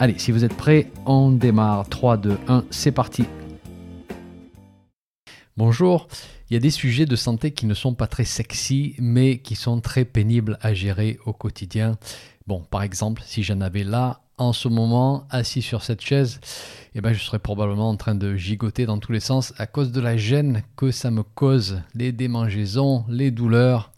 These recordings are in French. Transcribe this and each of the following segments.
Allez, si vous êtes prêts, on démarre. 3, 2, 1, c'est parti. Bonjour, il y a des sujets de santé qui ne sont pas très sexy, mais qui sont très pénibles à gérer au quotidien. Bon, par exemple, si j'en avais là, en ce moment, assis sur cette chaise, eh ben, je serais probablement en train de gigoter dans tous les sens à cause de la gêne que ça me cause, les démangeaisons, les douleurs.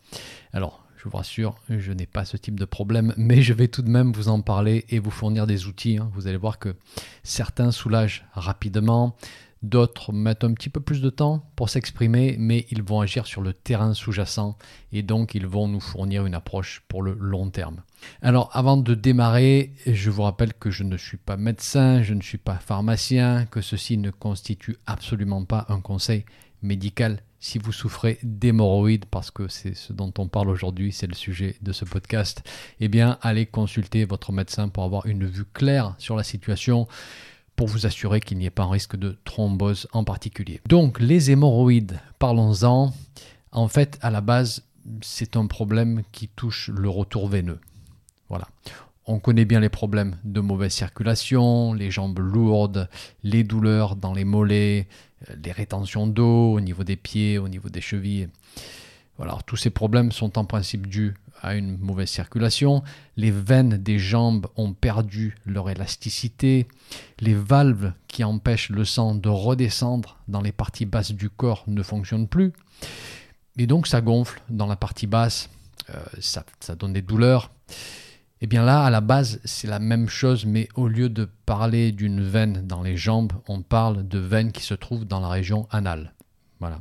Alors, je vous rassure, je n'ai pas ce type de problème, mais je vais tout de même vous en parler et vous fournir des outils. Hein. Vous allez voir que certains soulagent rapidement, d'autres mettent un petit peu plus de temps pour s'exprimer, mais ils vont agir sur le terrain sous-jacent et donc ils vont nous fournir une approche pour le long terme. Alors avant de démarrer, je vous rappelle que je ne suis pas médecin, je ne suis pas pharmacien, que ceci ne constitue absolument pas un conseil médical si vous souffrez d'hémorroïdes, parce que c'est ce dont on parle aujourd'hui, c'est le sujet de ce podcast, eh bien, allez consulter votre médecin pour avoir une vue claire sur la situation, pour vous assurer qu'il n'y ait pas un risque de thrombose en particulier. Donc, les hémorroïdes, parlons-en. En fait, à la base, c'est un problème qui touche le retour veineux. Voilà. On connaît bien les problèmes de mauvaise circulation, les jambes lourdes, les douleurs dans les mollets, les rétentions d'eau au niveau des pieds, au niveau des chevilles. Voilà, tous ces problèmes sont en principe dus à une mauvaise circulation. Les veines des jambes ont perdu leur élasticité. Les valves qui empêchent le sang de redescendre dans les parties basses du corps ne fonctionnent plus. Et donc ça gonfle dans la partie basse, euh, ça donne des douleurs. Eh bien là, à la base, c'est la même chose, mais au lieu de parler d'une veine dans les jambes, on parle de veines qui se trouvent dans la région anale. Voilà.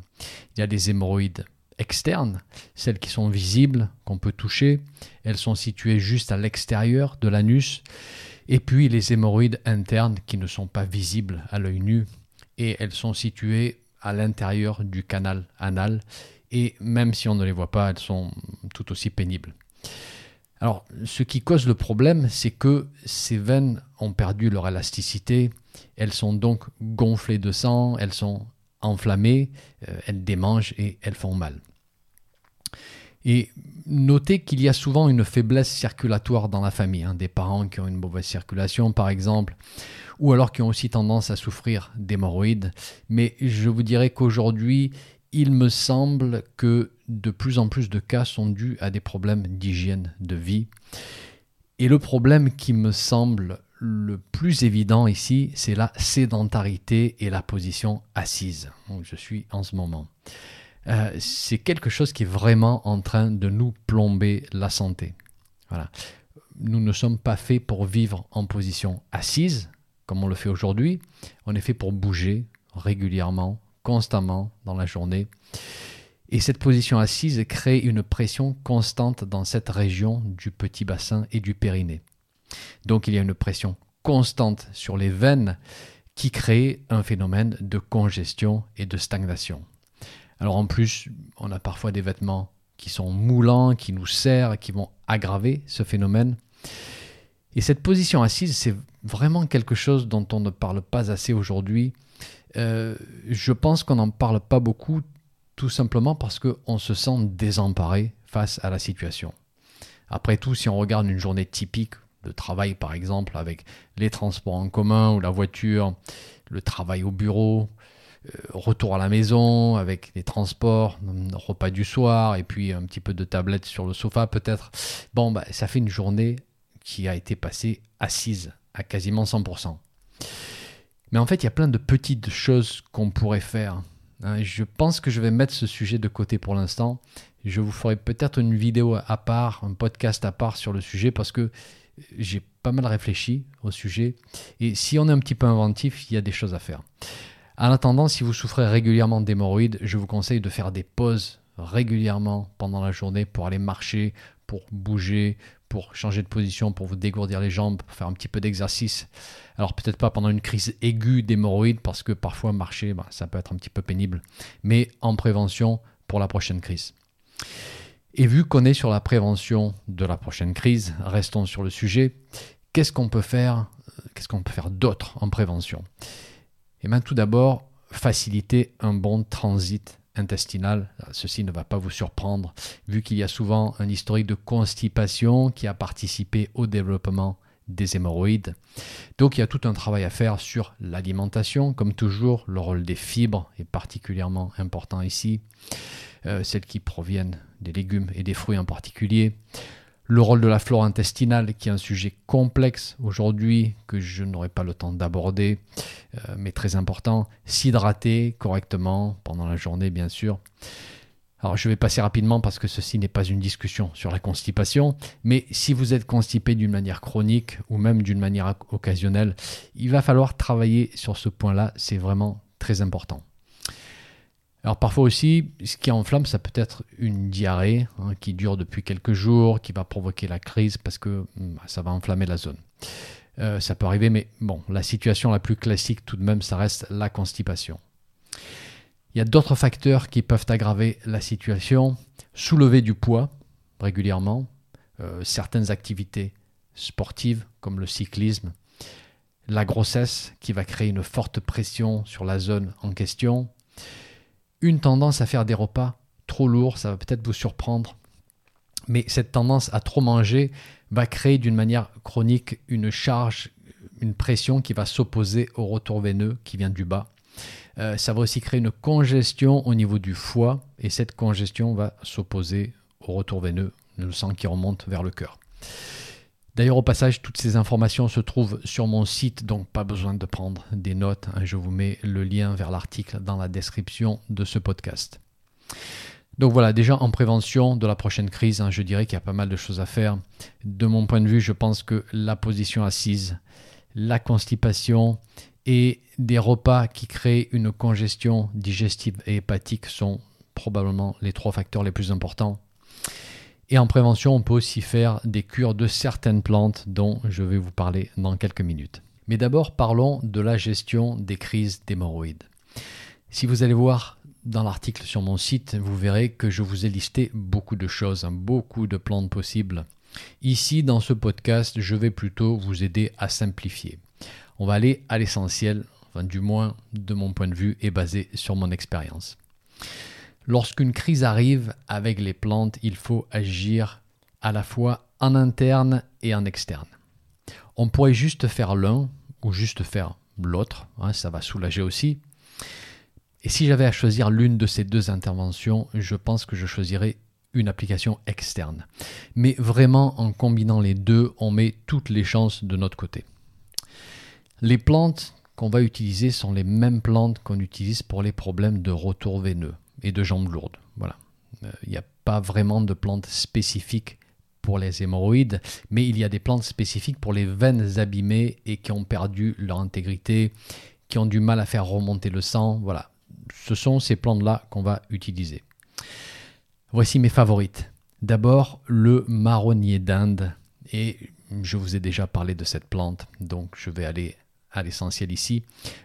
Il y a des hémorroïdes externes, celles qui sont visibles, qu'on peut toucher. Elles sont situées juste à l'extérieur de l'anus. Et puis les hémorroïdes internes qui ne sont pas visibles à l'œil nu. Et elles sont situées à l'intérieur du canal anal. Et même si on ne les voit pas, elles sont tout aussi pénibles. Alors, ce qui cause le problème, c'est que ces veines ont perdu leur élasticité, elles sont donc gonflées de sang, elles sont enflammées, euh, elles démangent et elles font mal. Et notez qu'il y a souvent une faiblesse circulatoire dans la famille, hein, des parents qui ont une mauvaise circulation par exemple, ou alors qui ont aussi tendance à souffrir d'hémorroïdes. Mais je vous dirais qu'aujourd'hui, il me semble que de plus en plus de cas sont dus à des problèmes d'hygiène de vie. Et le problème qui me semble le plus évident ici, c'est la sédentarité et la position assise je suis en ce moment. Euh, c'est quelque chose qui est vraiment en train de nous plomber la santé. Voilà. Nous ne sommes pas faits pour vivre en position assise, comme on le fait aujourd'hui. On est fait pour bouger régulièrement, constamment dans la journée. Et cette position assise crée une pression constante dans cette région du petit bassin et du périnée. Donc il y a une pression constante sur les veines qui crée un phénomène de congestion et de stagnation. Alors en plus, on a parfois des vêtements qui sont moulants, qui nous serrent, qui vont aggraver ce phénomène. Et cette position assise, c'est vraiment quelque chose dont on ne parle pas assez aujourd'hui euh, je pense qu'on n'en parle pas beaucoup, tout simplement parce qu'on se sent désemparé face à la situation. Après tout, si on regarde une journée typique de travail, par exemple, avec les transports en commun ou la voiture, le travail au bureau, euh, retour à la maison avec les transports, repas du soir et puis un petit peu de tablette sur le sofa peut-être. Bon, bah, ça fait une journée qui a été passée assise à quasiment 100%. Mais en fait, il y a plein de petites choses qu'on pourrait faire. Hein. Je pense que je vais mettre ce sujet de côté pour l'instant. Je vous ferai peut-être une vidéo à part, un podcast à part sur le sujet parce que j'ai pas mal réfléchi au sujet. Et si on est un petit peu inventif, il y a des choses à faire. En attendant, si vous souffrez régulièrement d'hémorroïdes, je vous conseille de faire des pauses régulièrement pendant la journée pour aller marcher, pour bouger, pour changer de position, pour vous dégourdir les jambes, pour faire un petit peu d'exercice. Alors peut-être pas pendant une crise aiguë d'hémorroïdes, parce que parfois marcher, bah, ça peut être un petit peu pénible, mais en prévention pour la prochaine crise. Et vu qu'on est sur la prévention de la prochaine crise, restons sur le sujet. Qu'est-ce qu'on peut faire Qu'est-ce qu'on peut faire d'autre en prévention? Eh bien, tout d'abord, faciliter un bon transit intestinal. Ceci ne va pas vous surprendre, vu qu'il y a souvent un historique de constipation qui a participé au développement des hémorroïdes. Donc il y a tout un travail à faire sur l'alimentation. Comme toujours, le rôle des fibres est particulièrement important ici. Euh, celles qui proviennent des légumes et des fruits en particulier. Le rôle de la flore intestinale, qui est un sujet complexe aujourd'hui, que je n'aurai pas le temps d'aborder, euh, mais très important. S'hydrater correctement pendant la journée, bien sûr. Alors je vais passer rapidement parce que ceci n'est pas une discussion sur la constipation, mais si vous êtes constipé d'une manière chronique ou même d'une manière occasionnelle, il va falloir travailler sur ce point-là, c'est vraiment très important. Alors parfois aussi, ce qui enflamme, ça peut être une diarrhée hein, qui dure depuis quelques jours, qui va provoquer la crise parce que hmm, ça va enflammer la zone. Euh, ça peut arriver, mais bon, la situation la plus classique tout de même, ça reste la constipation. Il y a d'autres facteurs qui peuvent aggraver la situation. Soulever du poids régulièrement, euh, certaines activités sportives comme le cyclisme, la grossesse qui va créer une forte pression sur la zone en question, une tendance à faire des repas trop lourds, ça va peut-être vous surprendre, mais cette tendance à trop manger va créer d'une manière chronique une charge, une pression qui va s'opposer au retour veineux qui vient du bas. Euh, ça va aussi créer une congestion au niveau du foie et cette congestion va s'opposer au retour veineux, le sang qui remonte vers le cœur. D'ailleurs, au passage, toutes ces informations se trouvent sur mon site, donc pas besoin de prendre des notes. Hein. Je vous mets le lien vers l'article dans la description de ce podcast. Donc voilà, déjà en prévention de la prochaine crise, hein, je dirais qu'il y a pas mal de choses à faire. De mon point de vue, je pense que la position assise, la constipation et des repas qui créent une congestion digestive et hépatique sont probablement les trois facteurs les plus importants et en prévention, on peut aussi faire des cures de certaines plantes dont je vais vous parler dans quelques minutes. Mais d'abord, parlons de la gestion des crises d'hémorroïdes. Si vous allez voir dans l'article sur mon site, vous verrez que je vous ai listé beaucoup de choses, hein, beaucoup de plantes possibles. Ici, dans ce podcast, je vais plutôt vous aider à simplifier. On va aller à l'essentiel, du moins de mon point de vue et basé sur mon expérience. Lorsqu'une crise arrive avec les plantes, il faut agir à la fois en interne et en externe. On pourrait juste faire l'un ou juste faire l'autre, hein, ça va soulager aussi. Et si j'avais à choisir l'une de ces deux interventions, je pense que je choisirais une application externe. Mais vraiment, en combinant les deux, on met toutes les chances de notre côté. Les plantes qu'on va utiliser sont les mêmes plantes qu'on utilise pour les problèmes de retour veineux et de jambes lourdes. Voilà. Euh, il n'y a pas vraiment de plantes spécifiques pour les hémorroïdes, mais il y a des plantes spécifiques pour les veines abîmées et qui ont perdu leur intégrité, qui ont du mal à faire remonter le sang. Voilà. Ce sont ces plantes-là qu'on va utiliser. Voici mes favorites. D'abord, le marronnier d'Inde. Et je vous ai déjà parlé de cette plante, donc je vais aller à l'essentiel ici.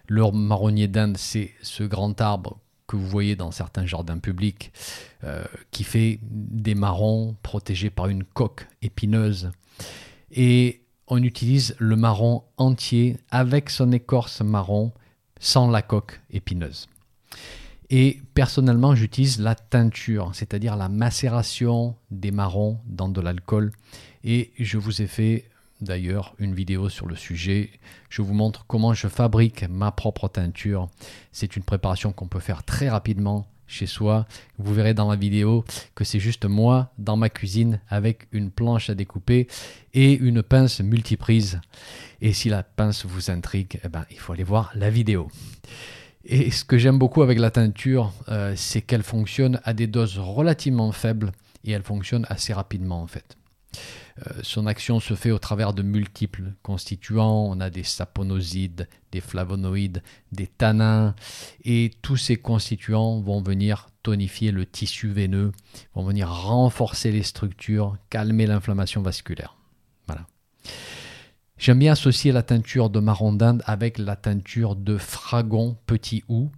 Le marronnier d'Inde, c'est ce grand arbre vous voyez dans certains jardins publics, euh, qui fait des marrons protégés par une coque épineuse. Et on utilise le marron entier avec son écorce marron, sans la coque épineuse. Et personnellement, j'utilise la teinture, c'est-à-dire la macération des marrons dans de l'alcool. Et je vous ai fait d'ailleurs une vidéo sur le sujet. Je vous montre comment je fabrique ma propre teinture. C'est une préparation qu'on peut faire très rapidement chez soi. Vous verrez dans la vidéo que c'est juste moi dans ma cuisine avec une planche à découper et une pince multiprise. Et si la pince vous intrigue, eh ben, il faut aller voir la vidéo. Et ce que j'aime beaucoup avec la teinture, euh, c'est qu'elle fonctionne à des doses relativement faibles et elle fonctionne assez rapidement en fait. Euh, son action se fait au travers de multiples constituants. On a des saponosides, des flavonoïdes, des tanins, et tous ces constituants vont venir tonifier le tissu veineux, vont venir renforcer les structures, calmer l'inflammation vasculaire. Voilà. J'aime bien associer la teinture de marron d'Inde avec la teinture de fragon petit ou.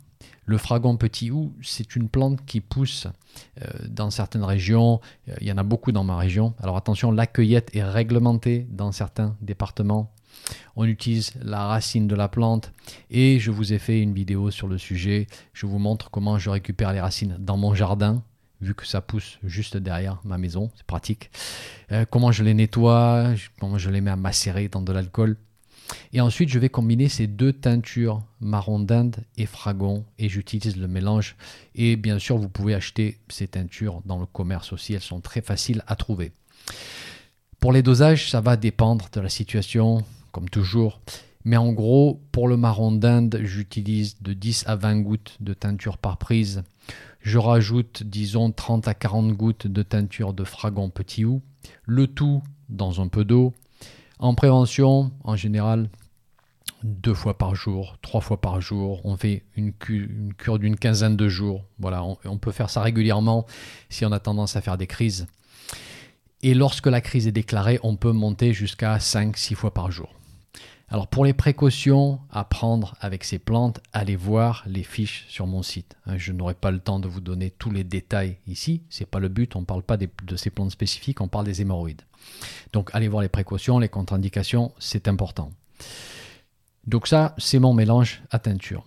Le fragon petit ou, c'est une plante qui pousse euh, dans certaines régions. Euh, il y en a beaucoup dans ma région. Alors attention, la cueillette est réglementée dans certains départements. On utilise la racine de la plante et je vous ai fait une vidéo sur le sujet. Je vous montre comment je récupère les racines dans mon jardin vu que ça pousse juste derrière ma maison, c'est pratique. Euh, comment je les nettoie, comment je les mets à macérer dans de l'alcool. Et ensuite, je vais combiner ces deux teintures, marron d'Inde et fragon, et j'utilise le mélange. Et bien sûr, vous pouvez acheter ces teintures dans le commerce aussi, elles sont très faciles à trouver. Pour les dosages, ça va dépendre de la situation, comme toujours. Mais en gros, pour le marron d'Inde, j'utilise de 10 à 20 gouttes de teinture par prise je rajoute, disons, 30 à 40 gouttes de teinture de fragon petit ou, le tout dans un peu d'eau. En prévention, en général, deux fois par jour, trois fois par jour. On fait une, cure d'une quinzaine de jours. Voilà, on, peut faire ça régulièrement si on a tendance à faire des crises. Et lorsque la crise est déclarée, on peut monter jusqu'à 5-6 fois par jour. Alors pour les précautions à prendre avec ces plantes, allez voir les fiches sur mon site. Hein, je n'aurai pas le temps de vous donner tous les détails ici, c'est pas le but, on ne parle pas de ces plantes spécifiques, on parle des hémorroïdes. Donc allez voir les précautions, les contre-indications, c'est important. Donc ça, c'est mon mélange à teinture.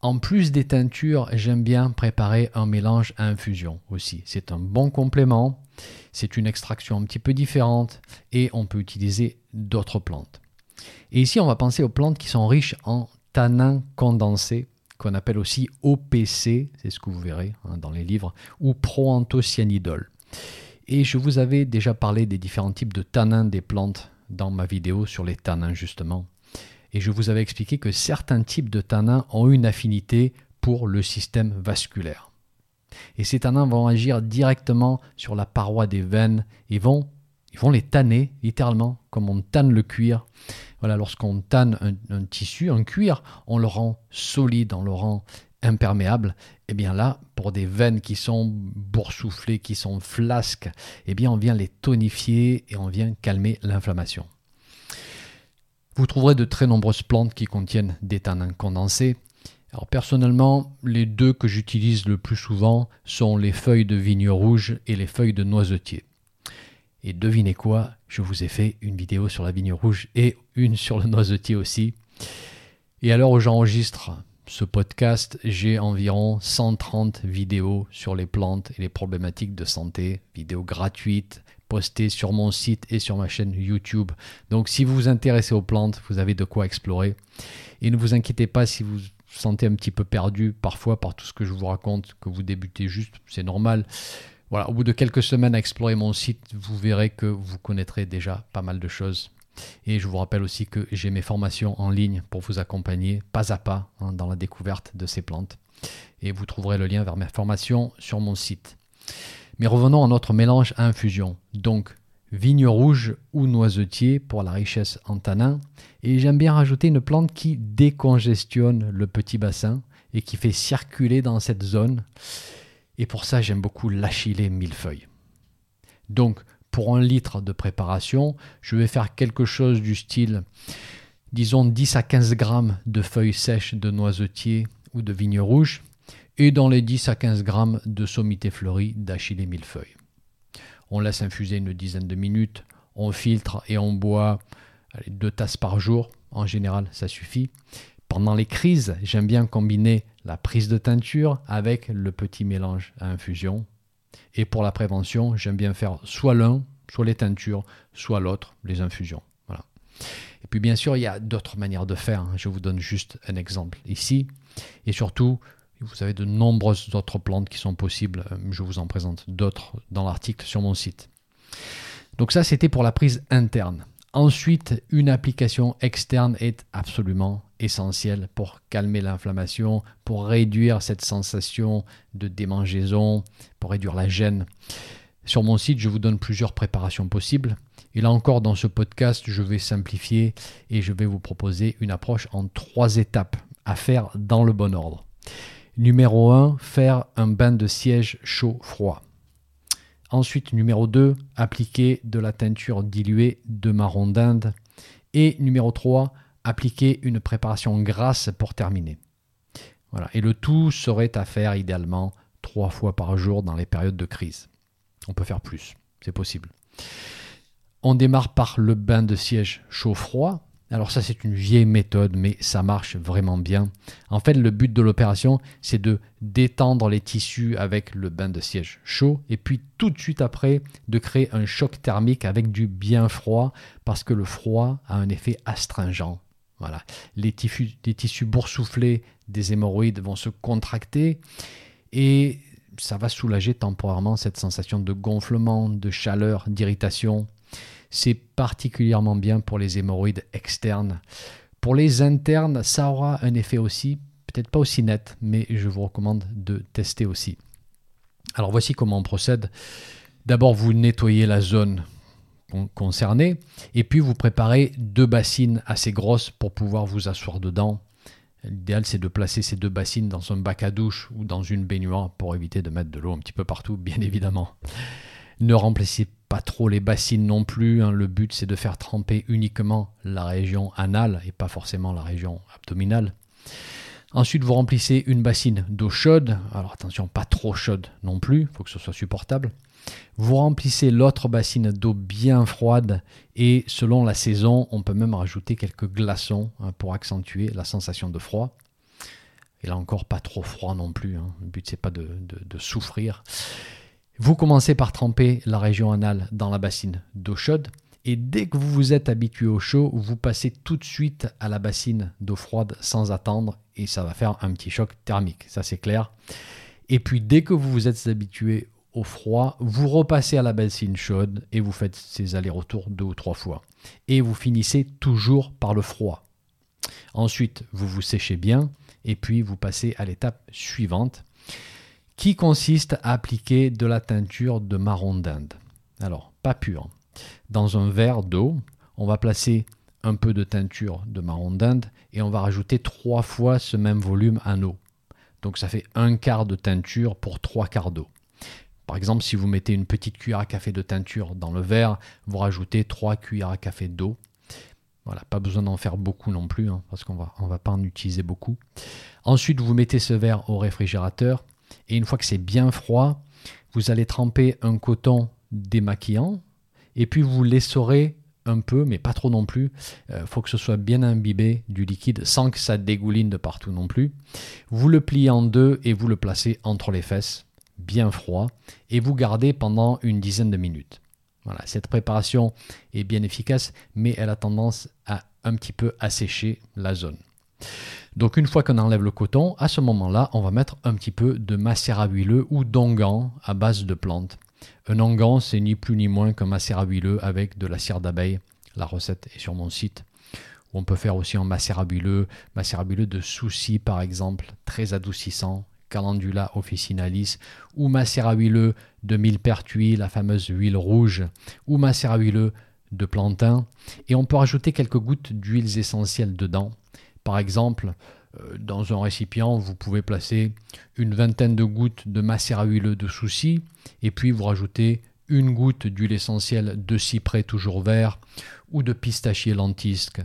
En plus des teintures, j'aime bien préparer un mélange à infusion aussi. C'est un bon complément, c'est une extraction un petit peu différente et on peut utiliser d'autres plantes. Et ici, on va penser aux plantes qui sont riches en tanins condensés, qu'on appelle aussi OPC, c'est ce que vous verrez hein, dans les livres, ou proanthocyanidol. Et je vous avais déjà parlé des différents types de tanins des plantes dans ma vidéo sur les tanins justement. Et je vous avais expliqué que certains types de tanins ont une affinité pour le système vasculaire. Et ces tanins vont agir directement sur la paroi des veines et vont, ils vont les tanner littéralement comme on tanne le cuir voilà, lorsqu'on tanne un, tissu, un cuir, on le rend solide, on le rend imperméable. Et eh bien là, pour des veines qui sont boursouflées, qui sont flasques, eh bien on vient les tonifier et on vient calmer l'inflammation. Vous trouverez de très nombreuses plantes qui contiennent des tanins condensés. Alors personnellement, les deux que j'utilise le plus souvent sont les feuilles de vigne rouge et les feuilles de noisetier. Et devinez quoi, je vous ai fait une vidéo sur la vigne rouge et une sur le noisetier aussi. Et alors j'enregistre ce podcast, j'ai environ 130 vidéos sur les plantes et les problématiques de santé, vidéos gratuites postées sur mon site et sur ma chaîne YouTube. Donc si vous vous intéressez aux plantes, vous avez de quoi explorer. Et ne vous inquiétez pas si vous vous sentez un petit peu perdu parfois par tout ce que je vous raconte, que vous débutez juste, c'est normal. Voilà, au bout de quelques semaines à explorer mon site, vous verrez que vous connaîtrez déjà pas mal de choses. Et je vous rappelle aussi que j'ai mes formations en ligne pour vous accompagner pas à pas hein, dans la découverte de ces plantes. Et vous trouverez le lien vers mes formations sur mon site. Mais revenons à notre mélange à infusion. Donc, vigne rouge ou noisetier pour la richesse en tanins. Et j'aime bien rajouter une plante qui décongestionne le petit bassin et qui fait circuler dans cette zone et pour ça, j'aime beaucoup l'achillée millefeuille. Donc, pour un litre de préparation, je vais faire quelque chose du style, disons 10 à 15 grammes de feuilles sèches de noisetier ou de vigne rouge, et dans les 10 à 15 grammes de sommité fleurie d'achillée millefeuille. On laisse infuser une dizaine de minutes, on filtre et on boit deux tasses par jour. En général, ça suffit. Pendant les crises, j'aime bien combiner la prise de teinture avec le petit mélange à infusion. Et pour la prévention, j'aime bien faire soit l'un, soit les teintures, soit l'autre, les infusions. Et puis bien sûr, il y a d'autres manières de faire. Hein. Je vous donne juste un exemple ici. Et surtout, vous avez de nombreuses autres plantes qui sont possibles. Euh, je vous en présente d'autres dans l'article sur mon site. Donc ça, c'était pour la prise interne. Ensuite, une application externe est absolument essentielle pour calmer l'inflammation, pour réduire cette sensation de démangeaison, pour réduire la gêne. Sur mon site, je vous donne plusieurs préparations possibles. Et là encore, dans ce podcast, je vais simplifier et je vais vous proposer une approche en trois étapes à faire dans le bon ordre. Numéro 1, faire un bain de siège chaud-froid. Ensuite, numéro 2, appliquer de la teinture diluée de marron d'Inde. Et numéro 3, appliquer une préparation grasse pour terminer. Et le tout serait à faire idéalement trois fois par jour dans les périodes de crise. On peut faire plus, c'est possible. On démarre par le bain de siège chaud-froid. Alors ça c'est une vieille méthode mais ça marche vraiment bien. En fait le but de l'opération c'est de détendre les tissus avec le bain de siège chaud et puis tout de suite après de créer un choc thermique avec du bien froid parce que le froid a un effet astringent. Voilà. Les, tissus, les tissus boursouflés des hémorroïdes vont se contracter et ça va soulager temporairement cette sensation de gonflement, de chaleur, d'irritation. C'est particulièrement bien pour les hémorroïdes externes. Pour les internes, ça aura un effet aussi, peut-être pas aussi net, mais je vous recommande de tester aussi. Alors voici comment on procède. D'abord, vous nettoyez la zone concernée et puis vous préparez deux bassines assez grosses pour pouvoir vous asseoir dedans L'idéal, c'est de placer ces deux bassines dans un bac à douche ou dans une baignoire pour éviter de mettre de l'eau un petit peu partout, bien évidemment. Ne remplissez pas trop les bassines non plus. Hein. Le but, c'est de faire tremper uniquement la région anale et pas forcément la région abdominale. Ensuite, vous remplissez une bassine d'eau chaude. Alors attention, pas trop chaude non plus, il faut que ce soit supportable. Vous remplissez l'autre bassine d'eau bien froide et selon la saison, on peut même rajouter quelques glaçons hein, pour accentuer la sensation de froid. Et là encore, pas trop froid non plus. Hein. Le but, c'est pas de, de, souffrir. Vous commencez par tremper la région anale dans la bassine d'eau chaude. Et dès que vous vous êtes habitué au chaud, vous passez tout de suite à la bassine d'eau froide sans attendre et ça va faire un petit choc thermique, ça c'est clair. Et puis dès que vous vous êtes habitué au froid, vous repassez à la bassine chaude et vous faites ces allers-retours deux ou trois fois. Et vous finissez toujours par le froid. Ensuite, vous vous séchez bien et puis vous passez à l'étape suivante qui consiste à appliquer de la teinture de marron d'Inde. Alors, pas pur. Dans un verre d'eau, on va placer un peu de teinture de marron d'Inde et on va rajouter trois fois ce même volume en eau. Donc ça fait un quart de teinture pour trois quarts d'eau. Par exemple, si vous mettez une petite cuillère à café de teinture dans le verre, vous rajoutez 3 cuillères à café d'eau. Voilà, pas besoin d'en faire beaucoup non plus, hein, parce qu'on va, ne va pas en utiliser beaucoup. Ensuite, vous mettez ce verre au réfrigérateur, et une fois que c'est bien froid, vous allez tremper un coton démaquillant, et puis vous l'essorez un peu, mais pas trop non plus. Il euh, faut que ce soit bien imbibé du liquide sans que ça dégouline de partout non plus. Vous le pliez en deux et vous le placez entre les fesses bien froid et vous gardez pendant une dizaine de minutes. Voilà, cette préparation est bien efficace, mais elle a tendance à un petit peu assécher la zone. Donc une fois qu'on enlève le coton, à ce moment-là, on va mettre un petit peu de macérat huileux ou d'ongan à base de plantes. Un ongan, c'est ni plus ni moins qu'un macérat huileux avec de la cire d'abeille. La recette est sur mon site. On peut faire aussi un macérat huileux, macérat huileux de souci par exemple, très adoucissant, Calendula officinalis, ou macérat huileux de millepertuis, la fameuse huile rouge, ou macérat huileux de plantain. Et on peut rajouter quelques gouttes d'huiles essentielles dedans. Par exemple, euh, dans un récipient, vous pouvez placer une vingtaine de gouttes de macérat huileux de souci, et puis vous rajoutez une goutte d'huile essentielle de cyprès toujours vert, ou de pistachier lentisque,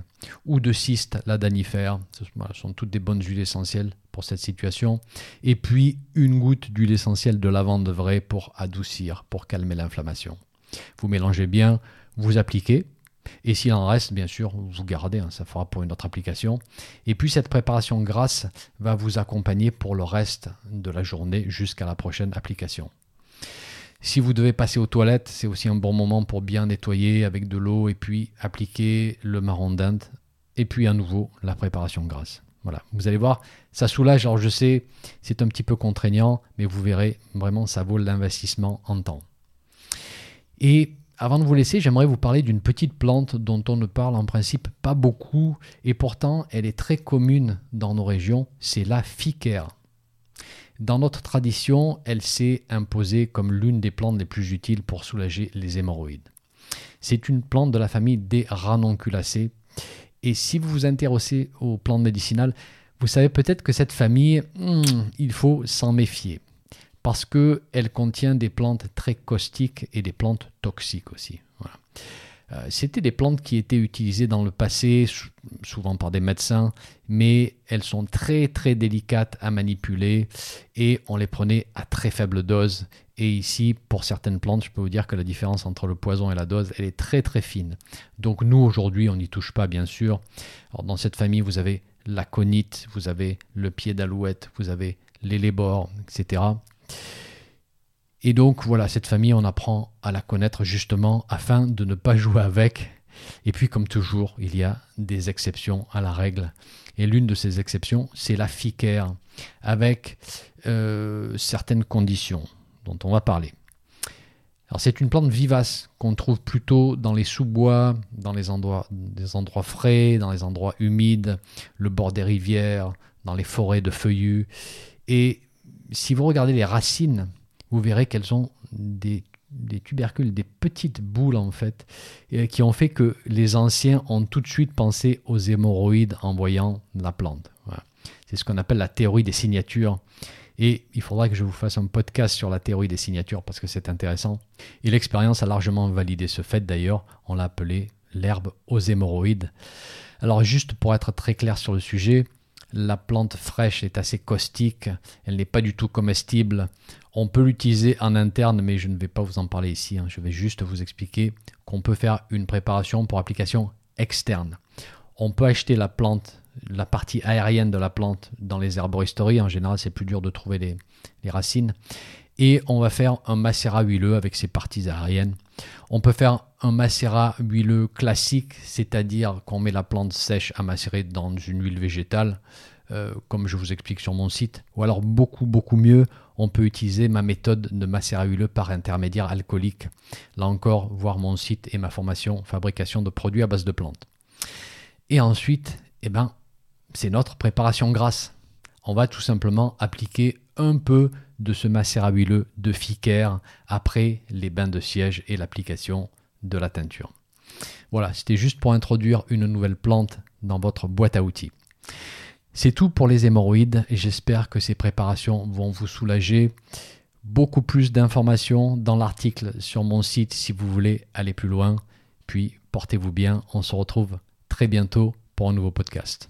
ou de cyste ladanifère. Ce sont toutes des bonnes huiles essentielles pour cette situation. Et puis une goutte d'huile essentielle de lavande vraie pour adoucir, pour calmer l'inflammation. Vous mélangez bien, vous appliquez. Et s'il en reste, bien sûr, vous gardez, hein, ça fera pour une autre application. Et puis cette préparation grasse va vous accompagner pour le reste de la journée jusqu'à la prochaine application. Si vous devez passer aux toilettes, c'est aussi un bon moment pour bien nettoyer avec de l'eau et puis appliquer le marron d'Inde et puis à nouveau la préparation grasse. Voilà, vous allez voir, ça soulage. Alors je sais, c'est un petit peu contraignant, mais vous verrez, vraiment, ça vaut l'investissement en temps. Et avant de vous laisser, j'aimerais vous parler d'une petite plante dont on ne parle en principe pas beaucoup, et pourtant elle est très commune dans nos régions, c'est la ficaire. Dans notre tradition, elle s'est imposée comme l'une des plantes les plus utiles pour soulager les hémorroïdes. C'est une plante de la famille des ranunculacées. Et si vous vous intéressez aux plantes médicinales, vous savez peut-être que cette famille, hmm, il faut s'en méfier parce qu'elle contient des plantes très caustiques et des plantes toxiques aussi. Euh, c'était des plantes qui étaient utilisées dans le passé, souvent par des médecins, mais elles sont très très délicates à manipuler et on les prenait à très faible dose. Et ici, pour certaines plantes, je peux vous dire que la différence entre le poison et la dose, elle est très très fine. Donc nous, aujourd'hui, on n'y touche pas, bien sûr. Dans cette famille, vous avez la conite, vous avez le pied d'alouette, vous avez l'élébore, etc. Et donc voilà, cette famille, on apprend à la connaître justement afin de ne pas jouer avec. Et puis comme toujours, il y a des exceptions à la règle. Et l'une de ces exceptions, c'est la ficaire, avec euh, certaines conditions dont on va parler. Alors c'est une plante vivace qu'on trouve plutôt dans les sous-bois, dans les endroits, endroits frais, dans les endroits humides, le bord des rivières, dans les forêts de feuillus. Et si vous regardez les racines vous verrez qu'elles ont des, tubercules, des petites boules en fait, qui ont fait que les anciens ont tout de suite pensé aux hémorroïdes en voyant la plante. C'est ce qu'on appelle la théorie des signatures. Et il faudra que je vous fasse un podcast sur la théorie des signatures parce que c'est intéressant. Et l'expérience a largement validé ce fait d'ailleurs. On l'a appelé l'herbe aux hémorroïdes. Alors juste pour être très clair sur le sujet, la plante fraîche est assez caustique, elle n'est pas du tout comestible. On peut l'utiliser en interne, mais je ne vais pas vous en parler ici. Hein. Je vais juste vous expliquer qu'on peut faire une préparation pour application externe. On peut acheter la plante, la partie aérienne de la plante dans les herboristeries. En général, c'est plus dur de trouver les, les racines. Et on va faire un macérat huileux avec ces parties aériennes. On peut faire un macérat huileux classique, c'est-à-dire qu'on met la plante sèche à macérer dans une huile végétale, euh, comme je vous explique sur mon site. Ou alors beaucoup, beaucoup mieux, on peut utiliser ma méthode de macérat huileux par intermédiaire alcoolique. Là encore, voir mon site et ma formation fabrication de produits à base de plantes. Et ensuite, eh ben, c'est notre préparation grasse. On va tout simplement appliquer un peu de ce macérat huileux de Ficaire après les bains de siège et l'application de la teinture. Voilà, c'était juste pour introduire une nouvelle plante dans votre boîte à outils. C'est tout pour les hémorroïdes et j'espère que ces préparations vont vous soulager. Beaucoup plus d'informations dans l'article sur mon site si vous voulez aller plus loin. Puis portez-vous bien, on se retrouve très bientôt pour un nouveau podcast.